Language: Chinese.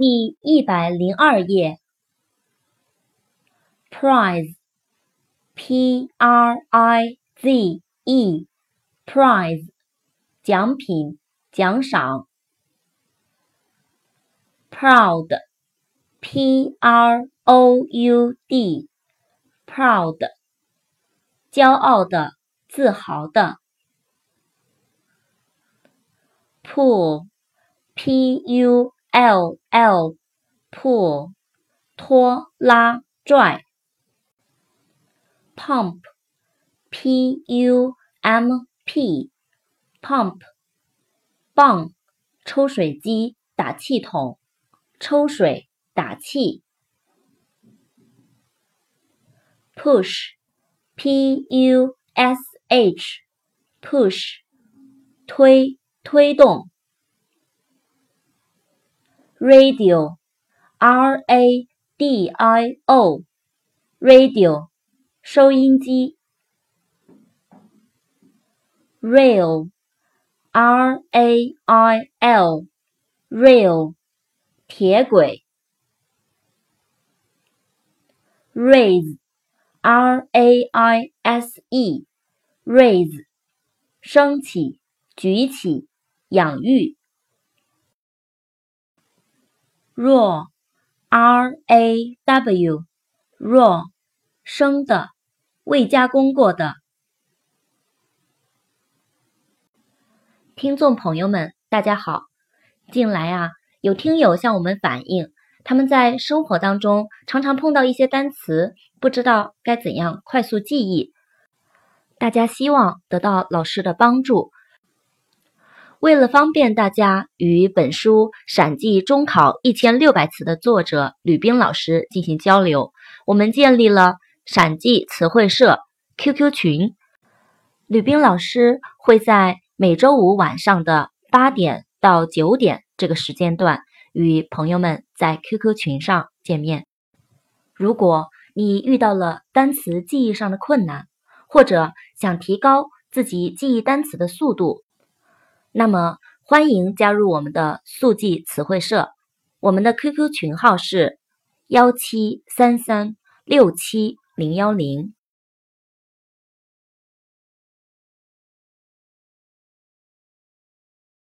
第一百零二页，prize，p r i z e，prize，奖品、奖赏。proud，p r o u d，proud，骄傲的、自豪的。pool，p u l l pull 拖拉拽，pump p u m p pump 泵抽水机打气筒抽水打气，push p u s h push 推推动。Radio, r a d i o, radio, 收音机。rail, r a i l, rail, 铁轨。raise, r a i s e, raise, 升起、举起、养育。Raw, r a w, raw, 生的，未加工过的。听众朋友们，大家好。近来啊，有听友向我们反映，他们在生活当中常常碰到一些单词，不知道该怎样快速记忆。大家希望得到老师的帮助。为了方便大家与本书《陕记中考一千六百词》的作者吕冰老师进行交流，我们建立了陕记词汇社 QQ 群。吕冰老师会在每周五晚上的八点到九点这个时间段与朋友们在 QQ 群上见面。如果你遇到了单词记忆上的困难，或者想提高自己记忆单词的速度，那么，欢迎加入我们的速记词汇社。我们的 QQ 群号是幺七三三六七零幺零。